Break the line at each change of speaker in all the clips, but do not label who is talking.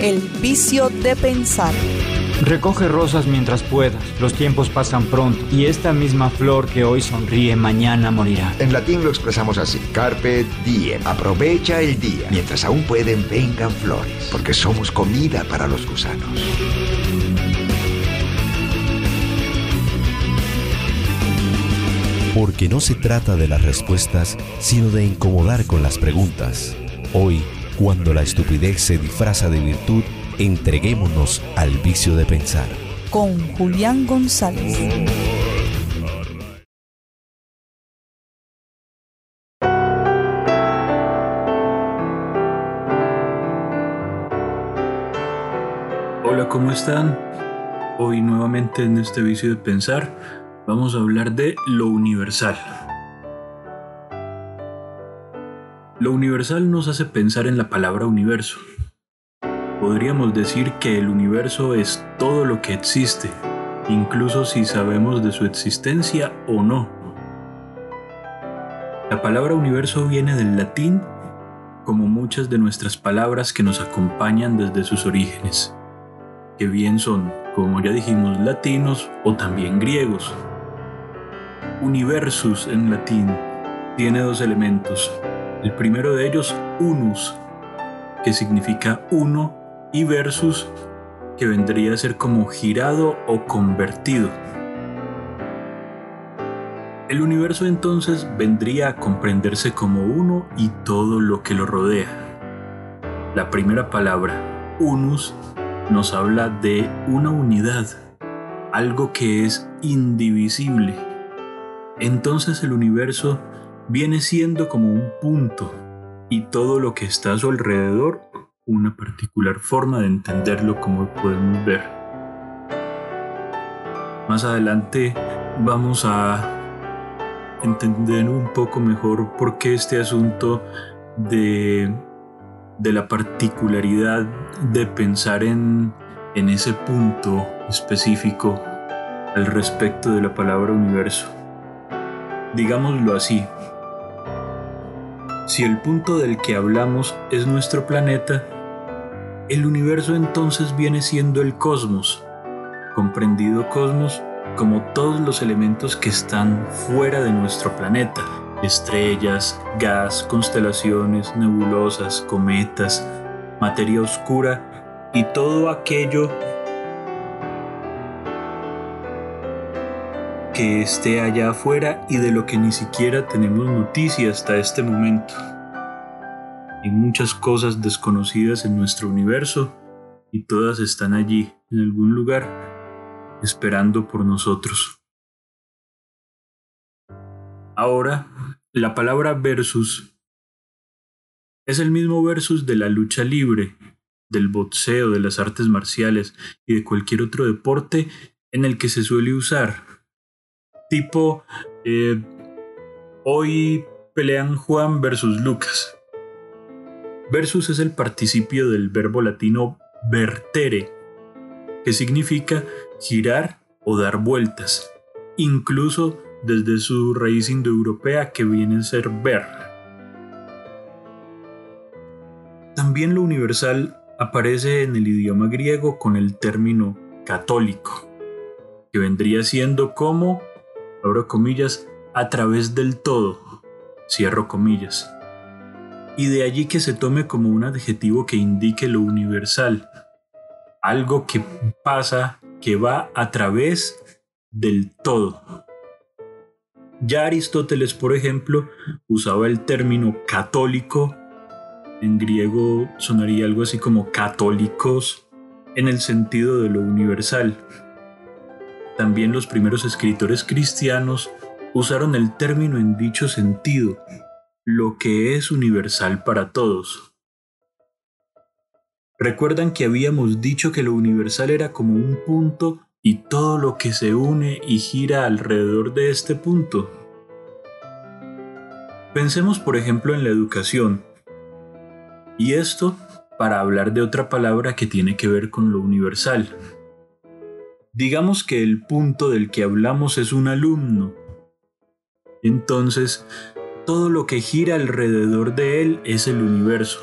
El vicio de pensar.
Recoge rosas mientras puedas, los tiempos pasan pronto y esta misma flor que hoy sonríe mañana morirá.
En latín lo expresamos así, carpe diem, aprovecha el día, mientras aún pueden vengan flores, porque somos comida para los gusanos.
Porque no se trata de las respuestas, sino de incomodar con las preguntas. Hoy, cuando la estupidez se disfraza de virtud, entreguémonos al vicio de pensar.
Con Julián González.
Hola, ¿cómo están? Hoy nuevamente en este vicio de pensar vamos a hablar de lo universal. Lo universal nos hace pensar en la palabra universo. Podríamos decir que el universo es todo lo que existe, incluso si sabemos de su existencia o no. La palabra universo viene del latín como muchas de nuestras palabras que nos acompañan desde sus orígenes, que bien son, como ya dijimos, latinos o también griegos. Universus en latín tiene dos elementos. El primero de ellos, unus, que significa uno, y versus, que vendría a ser como girado o convertido. El universo entonces vendría a comprenderse como uno y todo lo que lo rodea. La primera palabra, unus, nos habla de una unidad, algo que es indivisible. Entonces el universo viene siendo como un punto y todo lo que está a su alrededor una particular forma de entenderlo como podemos ver. Más adelante vamos a entender un poco mejor por qué este asunto de, de la particularidad de pensar en, en ese punto específico al respecto de la palabra universo. Digámoslo así, si el punto del que hablamos es nuestro planeta, el universo entonces viene siendo el cosmos, comprendido cosmos como todos los elementos que están fuera de nuestro planeta, estrellas, gas, constelaciones, nebulosas, cometas, materia oscura y todo aquello que esté allá afuera y de lo que ni siquiera tenemos noticia hasta este momento. Hay muchas cosas desconocidas en nuestro universo y todas están allí, en algún lugar, esperando por nosotros. Ahora, la palabra versus es el mismo versus de la lucha libre, del boxeo, de las artes marciales y de cualquier otro deporte en el que se suele usar. Tipo, eh, hoy pelean Juan versus Lucas. Versus es el participio del verbo latino vertere, que significa girar o dar vueltas, incluso desde su raíz indoeuropea que viene a ser ver. También lo universal aparece en el idioma griego con el término católico, que vendría siendo como, abro comillas, a través del todo, cierro comillas y de allí que se tome como un adjetivo que indique lo universal, algo que pasa, que va a través del todo. Ya Aristóteles, por ejemplo, usaba el término católico, en griego sonaría algo así como católicos, en el sentido de lo universal. También los primeros escritores cristianos usaron el término en dicho sentido, lo que es universal para todos. ¿Recuerdan que habíamos dicho que lo universal era como un punto y todo lo que se une y gira alrededor de este punto? Pensemos por ejemplo en la educación. Y esto para hablar de otra palabra que tiene que ver con lo universal. Digamos que el punto del que hablamos es un alumno. Entonces, todo lo que gira alrededor de él es el universo.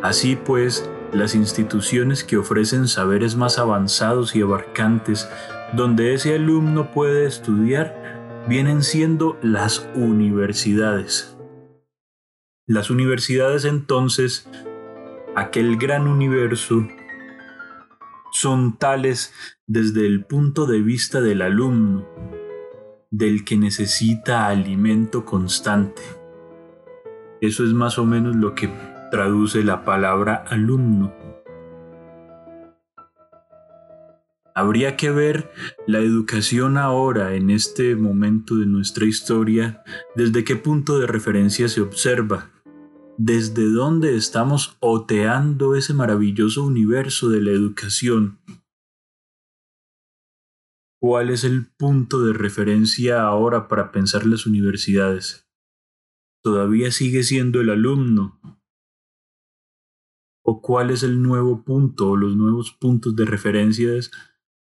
Así pues, las instituciones que ofrecen saberes más avanzados y abarcantes, donde ese alumno puede estudiar, vienen siendo las universidades. Las universidades entonces, aquel gran universo, son tales desde el punto de vista del alumno, del que necesita alimento constante. Eso es más o menos lo que traduce la palabra alumno. Habría que ver la educación ahora, en este momento de nuestra historia, desde qué punto de referencia se observa, desde dónde estamos oteando ese maravilloso universo de la educación. ¿Cuál es el punto de referencia ahora para pensar las universidades? ¿Todavía sigue siendo el alumno, o cuál es el nuevo punto o los nuevos puntos de referencias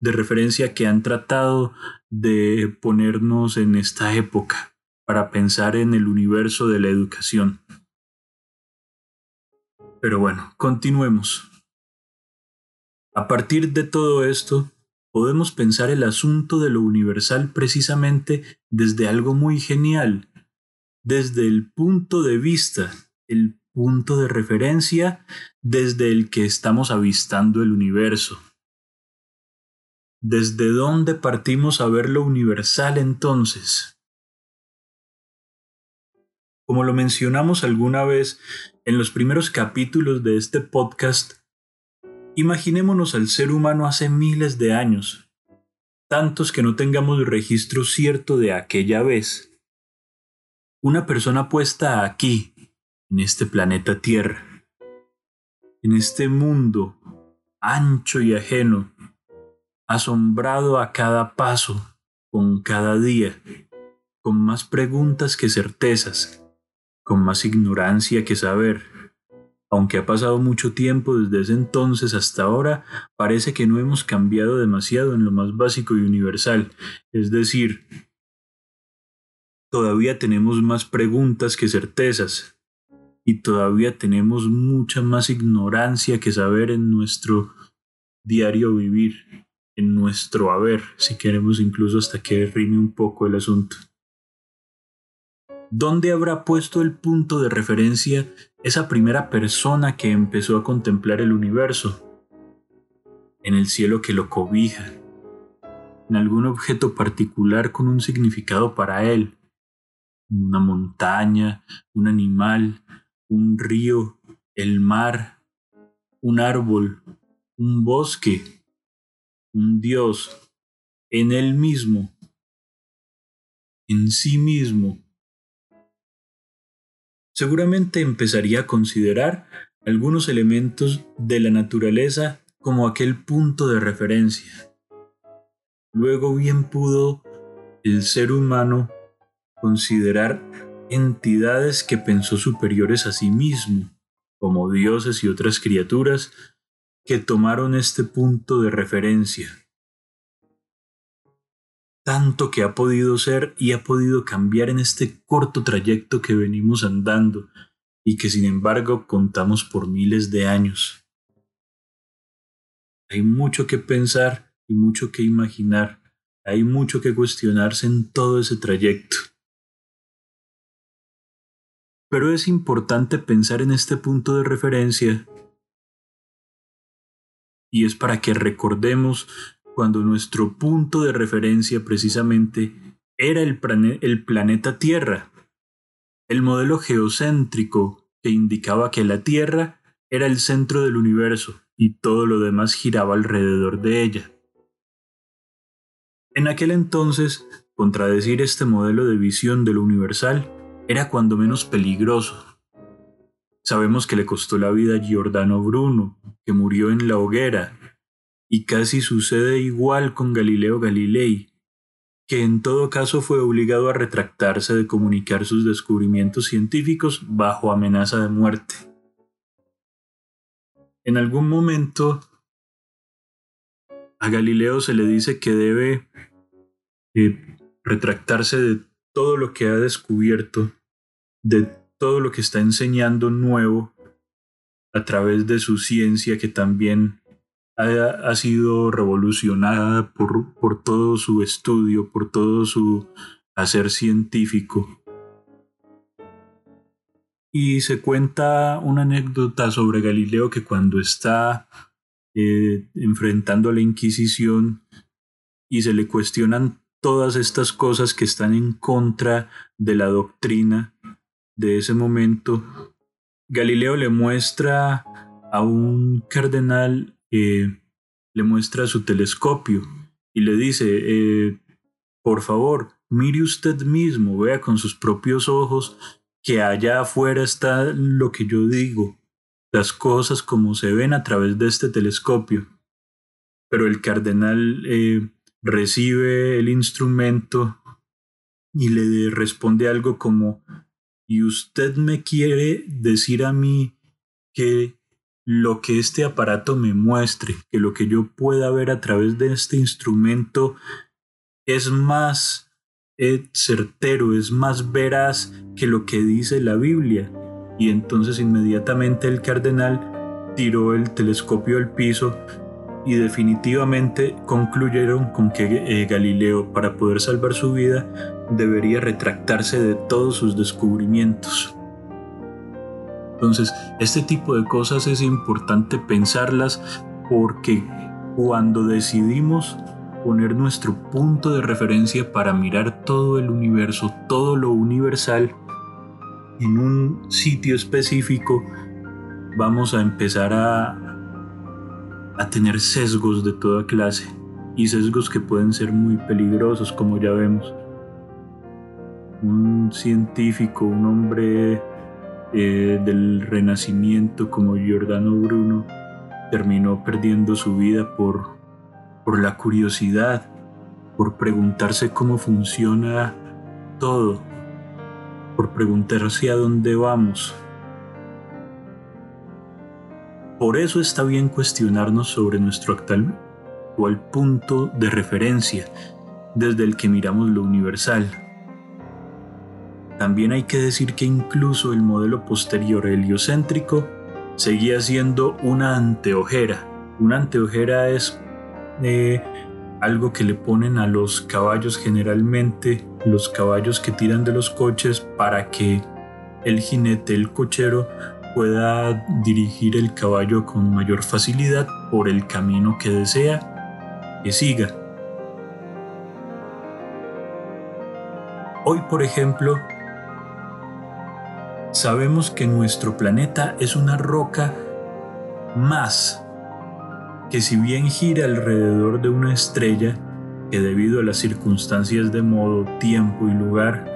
de referencia que han tratado de ponernos en esta época para pensar en el universo de la educación. Pero bueno, continuemos. A partir de todo esto, podemos pensar el asunto de lo universal precisamente desde algo muy genial, desde el punto de vista, el punto de referencia desde el que estamos avistando el universo. ¿Desde dónde partimos a ver lo universal entonces? Como lo mencionamos alguna vez en los primeros capítulos de este podcast, imaginémonos al ser humano hace miles de años, tantos que no tengamos registro cierto de aquella vez. Una persona puesta aquí, en este planeta Tierra, en este mundo ancho y ajeno, asombrado a cada paso, con cada día, con más preguntas que certezas, con más ignorancia que saber. Aunque ha pasado mucho tiempo desde ese entonces hasta ahora, parece que no hemos cambiado demasiado en lo más básico y universal, es decir, todavía tenemos más preguntas que certezas, y todavía tenemos mucha más ignorancia que saber en nuestro diario vivir, en nuestro haber, si queremos incluso hasta que rime un poco el asunto. ¿Dónde habrá puesto el punto de referencia esa primera persona que empezó a contemplar el universo? En el cielo que lo cobija, en algún objeto particular con un significado para él, una montaña, un animal, un río, el mar, un árbol, un bosque, un Dios, en él mismo, en sí mismo. Seguramente empezaría a considerar algunos elementos de la naturaleza como aquel punto de referencia. Luego bien pudo el ser humano considerar entidades que pensó superiores a sí mismo, como dioses y otras criaturas, que tomaron este punto de referencia. Tanto que ha podido ser y ha podido cambiar en este corto trayecto que venimos andando y que sin embargo contamos por miles de años. Hay mucho que pensar y mucho que imaginar, hay mucho que cuestionarse en todo ese trayecto. Pero es importante pensar en este punto de referencia y es para que recordemos cuando nuestro punto de referencia precisamente era el, planeta Tierra, el modelo geocéntrico que indicaba que la Tierra era el centro del universo y todo lo demás giraba alrededor de ella. En aquel entonces, contradecir este modelo de visión de lo universal era cuando menos peligroso. Sabemos que le costó la vida a Giordano Bruno, que murió en la hoguera, y casi sucede igual con Galileo Galilei, que en todo caso fue obligado a retractarse de comunicar sus descubrimientos científicos bajo amenaza de muerte. En algún momento a Galileo se le dice que debe eh, retractarse de todo lo que ha descubierto de todo lo que está enseñando nuevo a través de su ciencia que también ha, sido revolucionada por, por todo su estudio, por todo su hacer científico. Y se cuenta una anécdota sobre Galileo que cuando está eh, enfrentando a la Inquisición y se le cuestionan todas estas cosas que están en contra de la doctrina de ese momento, Galileo le muestra a un cardenal, eh, le muestra su telescopio y le dice, eh, por favor, mire usted mismo, vea con sus propios ojos que allá afuera está lo que yo digo, las cosas como se ven a través de este telescopio. Pero el cardenal eh, recibe el instrumento y le responde algo como, ¿y usted me quiere decir a mí que lo que este aparato me muestre, que lo que yo pueda ver a través de este instrumento es más certero, es más veraz que lo que dice la Biblia. Y entonces inmediatamente el cardenal tiró el telescopio al piso y definitivamente concluyeron con que eh, Galileo, para poder salvar su vida, debería retractarse de todos sus descubrimientos. Entonces, este tipo de cosas es importante pensarlas porque cuando decidimos poner nuestro punto de referencia para mirar todo el universo, todo lo universal, en un sitio específico, vamos a empezar a, a tener sesgos de toda clase y sesgos que pueden ser muy peligrosos, como ya vemos. Un científico, un hombre eh, del Renacimiento como Giordano Bruno, terminó perdiendo su vida por por la curiosidad, por preguntarse cómo funciona todo, por preguntarse a dónde vamos. Por eso está bien cuestionarnos sobre nuestro actual, actual punto de referencia desde el que miramos lo universal. También hay que decir que incluso el modelo posterior heliocéntrico seguía siendo una anteojera. Una anteojera es algo que le ponen a los caballos generalmente, los caballos que tiran de los coches para que el jinete, el cochero, pueda dirigir el caballo con mayor facilidad por el camino que desea que siga. Hoy, por ejemplo, sabemos que nuestro planeta es una roca más que si bien gira alrededor de una estrella, que debido a las circunstancias de modo, tiempo y lugar,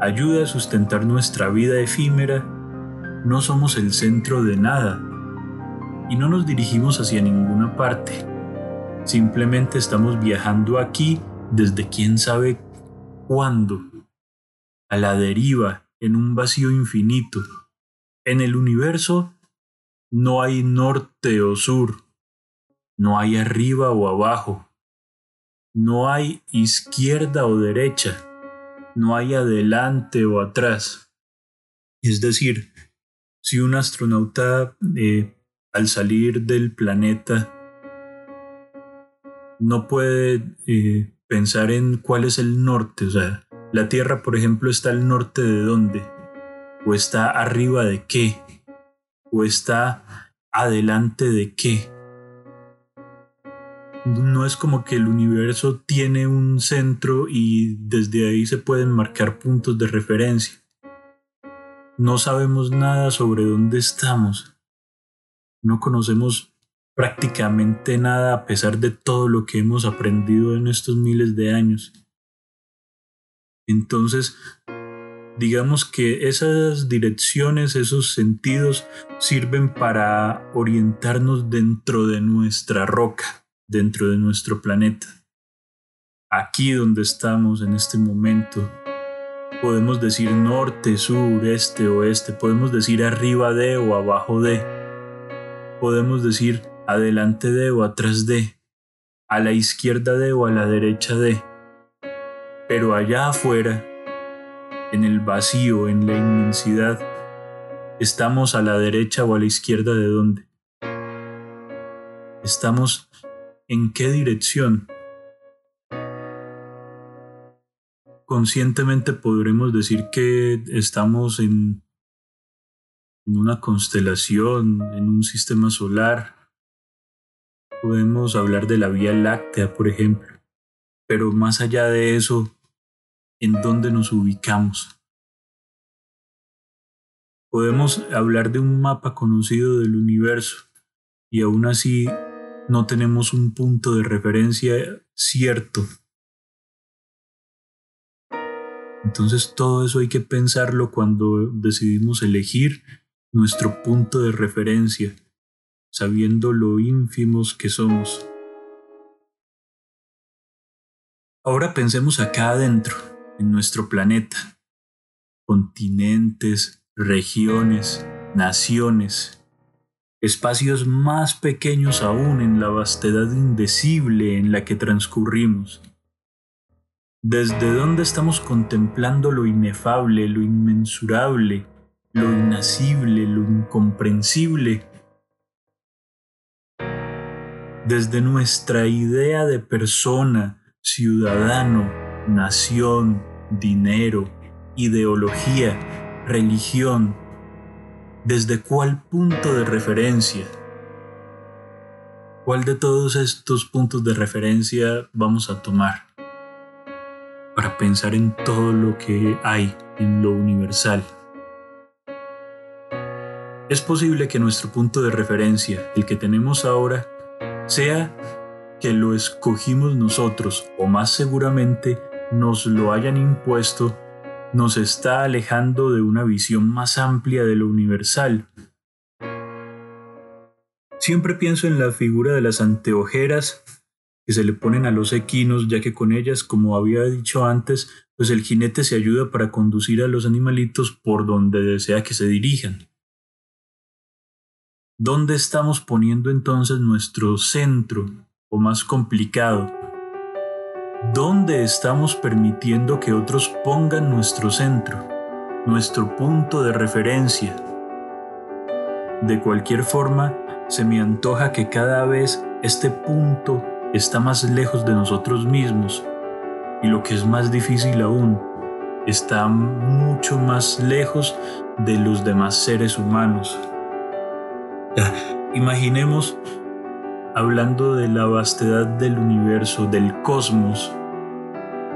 ayuda a sustentar nuestra vida efímera, no somos el centro de nada y no nos dirigimos hacia ninguna parte. Simplemente estamos viajando aquí desde quién sabe cuándo, a la deriva, en un vacío infinito. En el universo no hay norte o sur, no hay arriba o abajo, no hay izquierda o derecha, no hay adelante o atrás. Es decir, si un astronauta eh, al salir del planeta no puede eh, pensar en cuál es el norte, o sea, la Tierra, por ejemplo, está al norte de dónde, o está arriba de qué, o está adelante de qué no es como que el universo tiene un centro y desde ahí se pueden marcar puntos de referencia. No sabemos nada sobre dónde estamos. No conocemos prácticamente nada a pesar de todo lo que hemos aprendido en estos miles de años. Entonces, digamos que esas direcciones, esos sentidos sirven para orientarnos dentro de nuestra roca dentro de nuestro planeta. Aquí donde estamos en este momento, podemos decir norte, sur, este, oeste, podemos decir arriba de o abajo de, podemos decir adelante de o atrás de, a la izquierda de o a la derecha de. Pero allá afuera, en el vacío, en la inmensidad, ¿Estamos a la derecha o a la izquierda de dónde? ¿Estamos en qué dirección? Conscientemente podremos decir que estamos en, en una constelación, en un sistema solar. Podemos hablar de la Vía Láctea, por ejemplo. Pero más allá de eso, ¿en dónde nos ubicamos? Podemos hablar de un mapa conocido del universo y aún así no tenemos un punto de referencia cierto. Entonces todo eso hay que pensarlo cuando decidimos elegir nuestro punto de referencia, sabiendo lo ínfimos que somos. Ahora pensemos acá adentro, en nuestro planeta, continentes, regiones, naciones, espacios más pequeños aún en la vastedad indecible en la que transcurrimos. ¿Desde dónde estamos contemplando lo inefable, lo inmensurable, lo inacible, lo incomprensible? Desde nuestra idea de persona, ciudadano, nación, dinero, ideología, religión, ¿desde cuál punto de referencia? ¿Cuál de todos estos puntos de referencia vamos a tomar para pensar en todo lo que hay en lo universal? Es posible que nuestro punto de referencia, el que tenemos ahora, sea que lo escogimos nosotros o más seguramente nos lo hayan impuesto nos está alejando de una visión más amplia de lo universal. Siempre pienso en la figura de las anteojeras que se le ponen a los equinos, ya que con ellas, como había dicho antes, pues el jinete se ayuda para conducir a los animalitos por donde desea que se dirijan. ¿Dónde estamos poniendo entonces nuestro centro, o más complicado, ¿Dónde estamos permitiendo que otros pongan nuestro centro, nuestro punto de referencia? De cualquier forma, se me antoja que cada vez este punto está más lejos de nosotros mismos y lo que es más difícil aún, está mucho más lejos de los demás seres humanos. Imaginemos hablando de la vastedad del universo, del cosmos,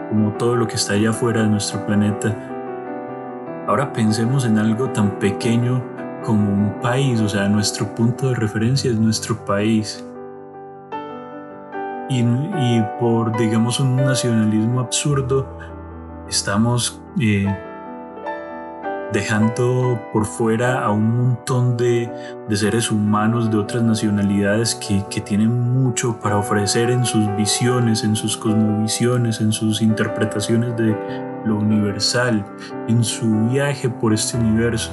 como todo lo que está allá afuera de nuestro planeta. Ahora pensemos en algo tan pequeño como un país, o sea, nuestro punto de referencia es nuestro país. Y, por, digamos, un nacionalismo absurdo, estamos eh, dejando por fuera a un montón de, seres humanos de otras nacionalidades que, que, tienen mucho para ofrecer en sus visiones, en sus cosmovisiones, en sus interpretaciones de lo universal, en su viaje por este universo.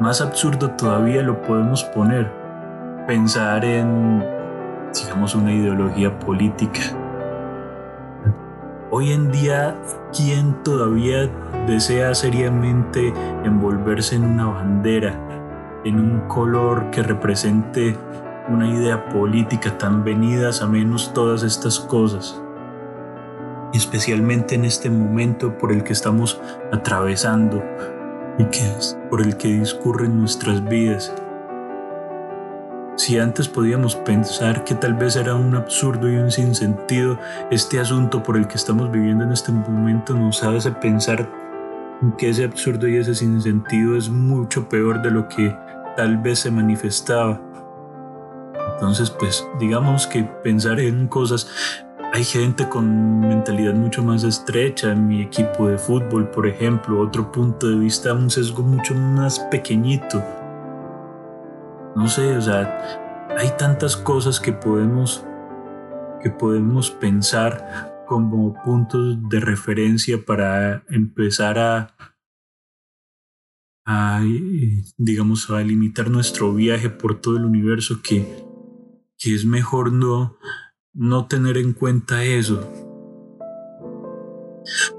Más absurdo todavía lo podemos poner, pensar en, digamos, una ideología política Hoy en día, ¿quién todavía desea seriamente envolverse en una bandera, en un color que represente una idea política tan venidas a menos todas estas cosas? Especialmente en este momento por el que estamos atravesando y que es por el que discurren nuestras vidas. Si antes podíamos pensar que tal vez era un absurdo y un sinsentido, este asunto por el que estamos viviendo en este momento nos hace pensar que ese absurdo y ese sinsentido es mucho peor de lo que tal vez se manifestaba. Entonces, pues digamos que pensar en cosas hay gente con mentalidad mucho más estrecha mi equipo de fútbol, por ejemplo, otro punto de vista, un sesgo mucho más pequeñito no sé, o sea, hay tantas cosas que podemos, que podemos pensar como puntos de referencia para empezar a, a digamos, a limitar nuestro viaje por todo el universo, que, que es mejor no, no tener en cuenta eso.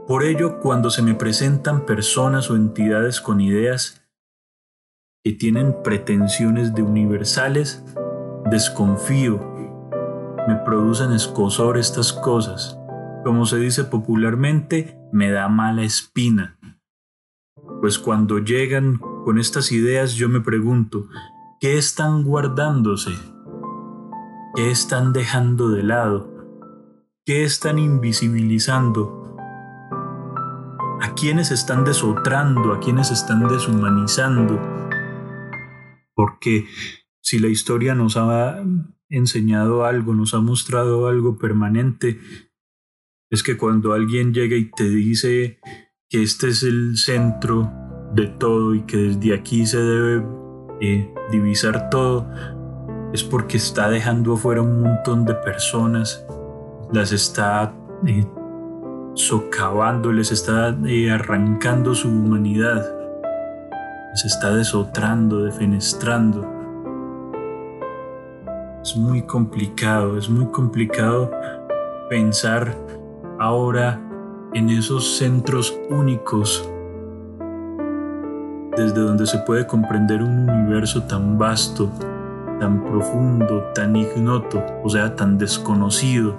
Por ello, cuando se me presentan personas o entidades con ideas, que tienen pretensiones de universales, desconfío. Me producen escosor estas cosas. Como se dice popularmente, me da mala espina. Pues cuando llegan con estas ideas yo me pregunto, ¿qué están guardándose? ¿Qué están dejando de lado? ¿Qué están invisibilizando? ¿A quiénes están desotrando? ¿A quiénes están deshumanizando? Porque si la historia nos ha enseñado algo, nos ha mostrado algo permanente, es que cuando alguien llega y te dice que este es el centro de todo y que desde aquí se debe eh, divisar todo, es porque está dejando afuera un montón de personas las está eh, socavando, les está eh, arrancando su humanidad, les está desotrando, defenestrando. Es muy complicado, es muy complicado pensar ahora en esos centros únicos desde donde se puede comprender un universo tan vasto, tan profundo, tan ignoto, o sea, tan desconocido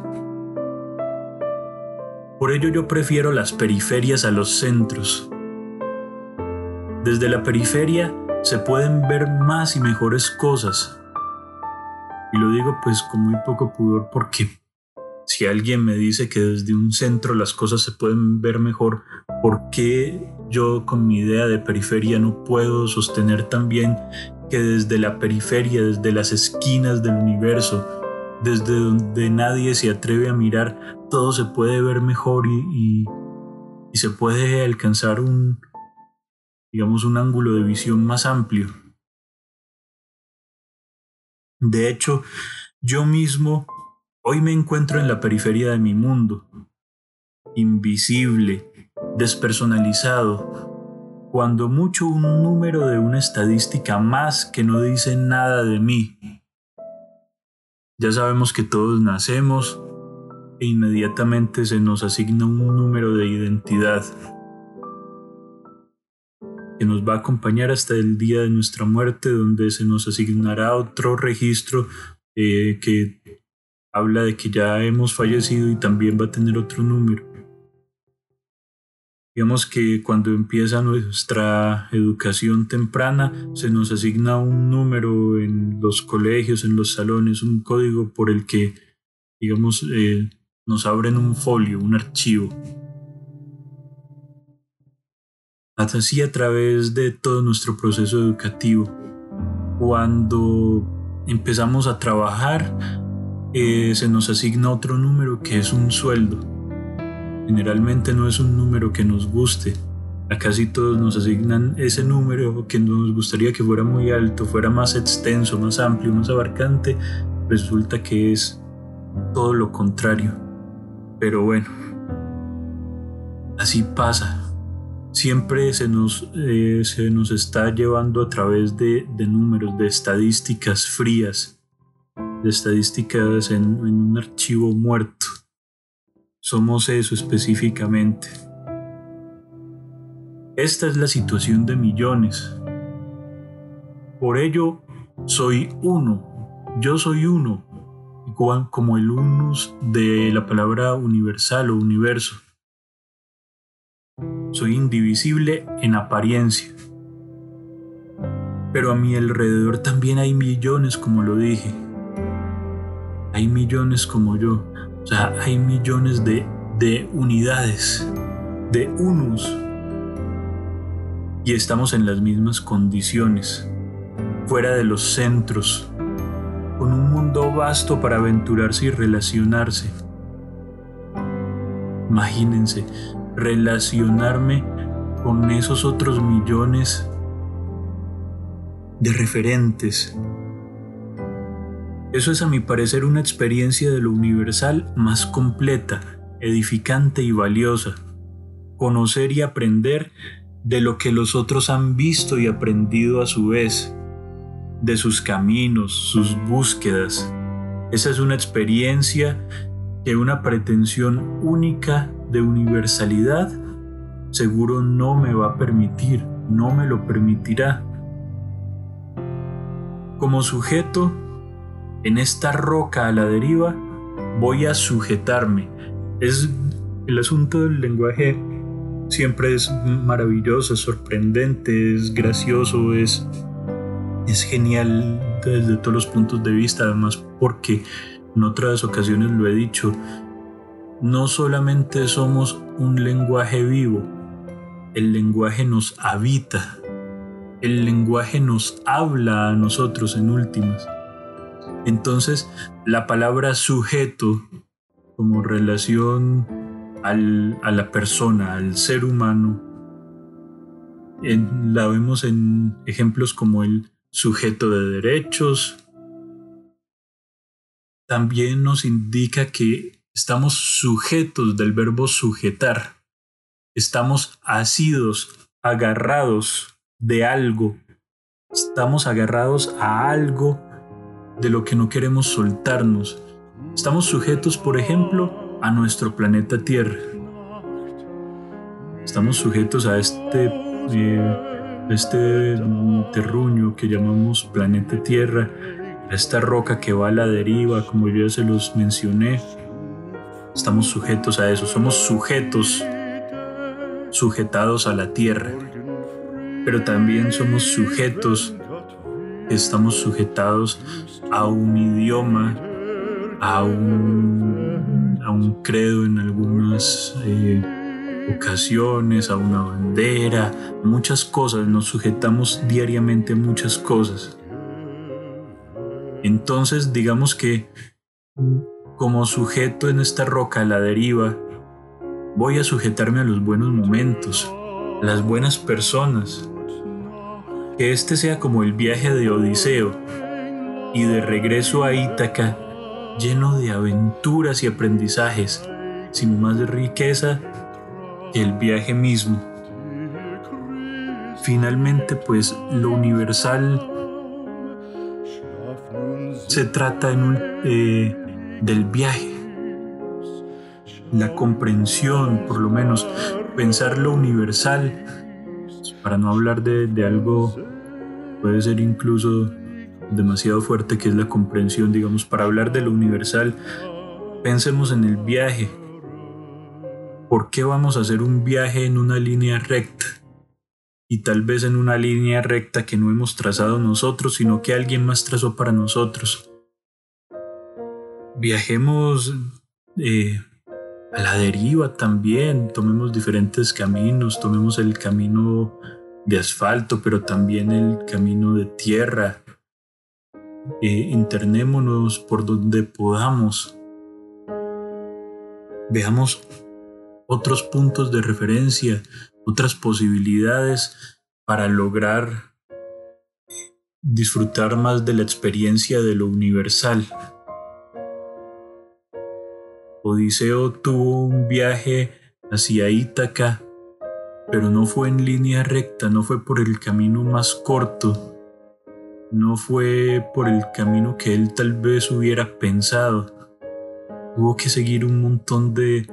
por ello yo prefiero las periferias a los centros. Desde la periferia se pueden ver más y mejores cosas. Y lo digo pues con muy poco pudor porque si alguien me dice que desde un centro las cosas se pueden ver mejor, ¿por qué yo con mi idea de periferia no puedo sostener también que desde la periferia, desde las esquinas del universo, desde donde nadie se atreve a mirar, todo se puede ver mejor y, se puede alcanzar un, digamos, un ángulo de visión más amplio. De hecho, yo mismo hoy me encuentro en la periferia de mi mundo, invisible, despersonalizado, cuando mucho un número de una estadística más que no dice nada de mí. Ya sabemos que todos nacemos e inmediatamente se nos asigna un número de identidad que nos va a acompañar hasta el día de nuestra muerte, donde se nos asignará otro registro eh, que habla de que ya hemos fallecido y también va a tener otro número. Digamos que cuando empieza nuestra educación temprana se nos asigna un número en los colegios, en los salones, un código por el que, digamos, eh, nos abren un folio, un archivo. Así a través de todo nuestro proceso educativo. Cuando empezamos a trabajar, eh, se nos asigna otro número que es un sueldo Generalmente no es un número que nos guste. A casi todos nos asignan ese número que nos gustaría que fuera muy alto, fuera más extenso, más amplio, más abarcante. Resulta que es todo lo contrario. Pero bueno, así pasa. Siempre se nos, eh, se nos está llevando a través de, números, de estadísticas frías, de estadísticas en un archivo muerto somos eso específicamente. Esta es la situación de millones. Por ello, soy uno. Yo soy uno, como el unus de la palabra universal o universo. Soy indivisible en apariencia. Pero a mi alrededor también hay millones, como lo dije. Hay millones como yo. O sea, hay millones de, de unidades, de unus. Y estamos en las mismas condiciones, fuera de los centros, con un mundo vasto para aventurarse y relacionarse. Imagínense, relacionarme con esos otros millones de referentes, eso es a mi parecer una experiencia de lo universal más completa, edificante y valiosa. Conocer y aprender de lo que los otros han visto y aprendido a su vez, de sus caminos, sus búsquedas. Esa es una experiencia que una pretensión única de universalidad seguro no me va a permitir, no me lo permitirá. Como sujeto, en esta roca a la deriva, voy a sujetarme. Es el asunto del lenguaje siempre es maravilloso, es sorprendente, es gracioso, es, es genial desde todos los puntos de vista, además porque en otras ocasiones lo he dicho, no solamente somos un lenguaje vivo, el lenguaje nos habita, el lenguaje nos habla a nosotros en últimas. Entonces, la palabra sujeto como relación a la persona, al ser humano, la vemos en ejemplos como el sujeto de derechos. También nos indica que estamos sujetos del verbo sujetar. Estamos asidos, agarrados de algo. Estamos agarrados a algo de lo que no queremos soltarnos. Estamos sujetos, por ejemplo, a nuestro planeta Tierra. Estamos sujetos a este, eh, este terruño que llamamos planeta Tierra, a esta roca que va a la deriva, como yo ya se los mencioné. Estamos sujetos a eso, somos sujetos sujetados a la Tierra, pero también somos sujetos, estamos sujetados a un idioma, a un, a un credo en algunas eh, ocasiones, a una bandera, muchas cosas, nos sujetamos diariamente a muchas cosas. Entonces, digamos que como sujeto en esta roca a la deriva, voy a sujetarme a los buenos momentos, a las buenas personas. Que este sea como el viaje de Odiseo y de regreso a Ítaca lleno de aventuras y aprendizajes, sin más riqueza que el viaje mismo. Finalmente, pues lo universal se trata eh, del viaje, la comprensión, por lo menos, pensar lo universal, para no hablar de, de algo, puede ser incluso demasiado fuerte que es la comprensión, digamos, para hablar de lo universal, pensemos en el viaje. ¿Por qué vamos a hacer un viaje en una línea recta? Y tal vez en una línea recta que no hemos trazado nosotros, sino que alguien más trazó para nosotros. Viajemos eh, a la deriva también, tomemos diferentes caminos, tomemos el camino de asfalto, pero también el camino de tierra, eh, internémonos por donde podamos. Veamos otros puntos de referencia, otras posibilidades para lograr disfrutar más de la experiencia de lo universal. Odiseo tuvo un viaje hacia Ítaca, pero no fue en línea recta, no fue por el camino más corto, no fue por el camino que él tal vez hubiera pensado. Tuvo que seguir un montón de,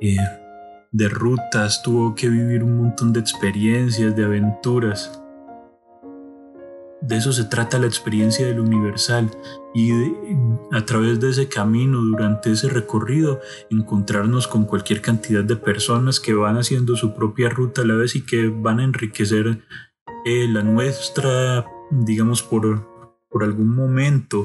eh, de rutas, tuvo que vivir un montón de experiencias, de aventuras. De eso se trata la experiencia del universal y a través de ese camino, durante ese recorrido, encontrarnos con cualquier cantidad de personas que van haciendo su propia ruta a la vez y que van a enriquecer eh, la nuestra digamos, por, por algún momento,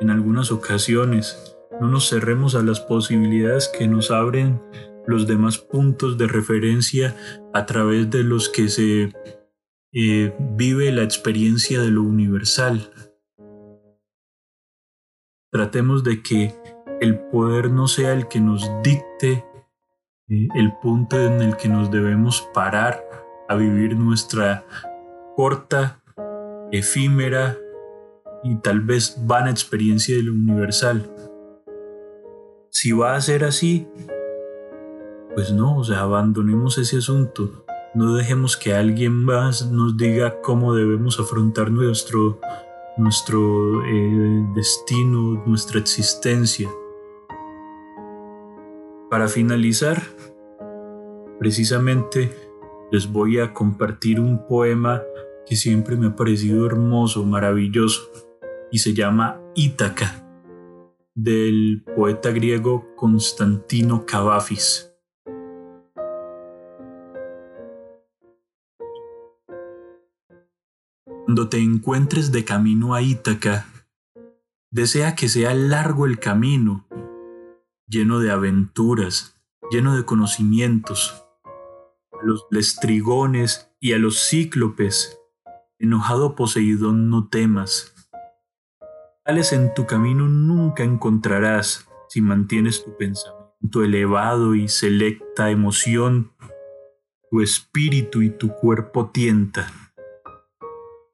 en algunas ocasiones. No nos cerremos a las posibilidades que nos abren los demás puntos de referencia a través de los que se eh, vive la experiencia de lo universal. Tratemos de que el poder no sea el que nos dicte eh, el punto en el que nos debemos parar a vivir nuestra corta efímera y tal vez vana experiencia de lo universal. Si va a ser así, pues no, o sea, abandonemos ese asunto. No dejemos que alguien más nos diga cómo debemos afrontar nuestro, nuestro eh, destino, nuestra existencia. Para finalizar, precisamente les voy a compartir un poema que siempre me ha parecido hermoso, maravilloso, y se llama Ítaca, del poeta griego Constantino Cavafis. Cuando te encuentres de camino a Ítaca, desea que sea largo el camino, lleno de aventuras, lleno de conocimientos. A los lestrigones y a los cíclopes, enojado Poseidón, no temas. Tales en tu camino nunca encontrarás si mantienes tu pensamiento elevado y selecta emoción, tu espíritu y tu cuerpo tienta.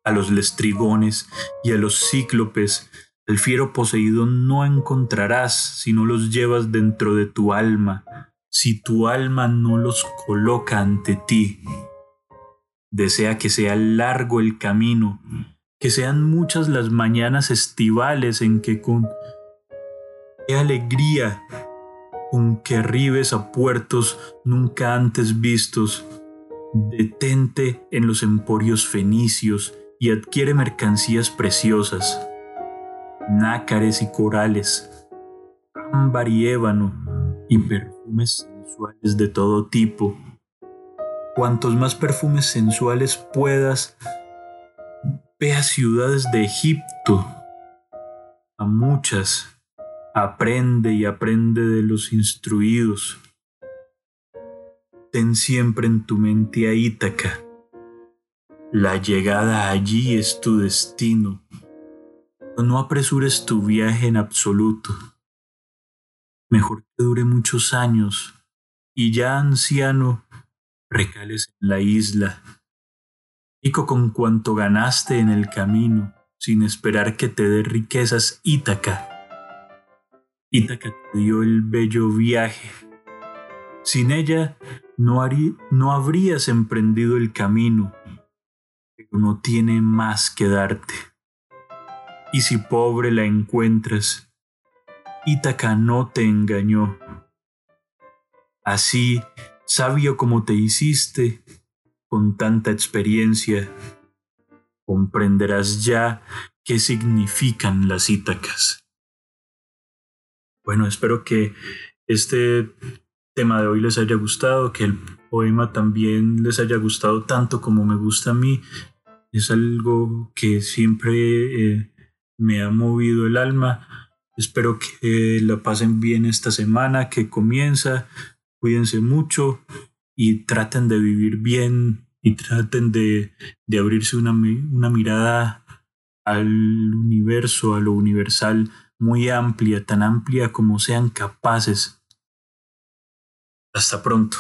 A los lestrigones y a los cíclopes el fiero Poseidón no encontrarás si no los llevas dentro de tu alma, si tu alma no los coloca ante ti. Desea que sea largo el camino, que sean muchas las mañanas estivales en que con qué alegría con que arribes a puertos nunca antes vistos, detente en los emporios fenicios y adquiere mercancías preciosas nácares y corales, ámbar y ébano y perfumes sensuales de todo tipo. Cuantos más perfumes sensuales puedas, ve a ciudades de Egipto, a muchas, aprende y aprende de los instruidos. Ten siempre en tu mente a Ítaca. La llegada allí es tu destino no apresures tu viaje en absoluto. Mejor que dure muchos años y ya anciano recales en la isla, rico con cuanto ganaste en el camino, sin esperar que te dé riquezas Ítaca. Ítaca te dio el bello viaje. Sin ella no, no habrías emprendido el camino, no tiene más que darte y si pobre la encuentras, Ítaca no te engañó. Así, sabio como te hiciste, con tanta experiencia, comprenderás ya qué significan las Ítacas. Bueno, espero que este tema de hoy les haya gustado, que el poema también les haya gustado tanto como me gusta a mí. Es algo que siempre eh, me ha movido el alma. Espero que la pasen bien esta semana que comienza. Cuídense mucho y traten de vivir bien y traten de, de abrirse una, una mirada al universo, a lo universal, muy amplia, tan amplia como sean capaces. Hasta pronto.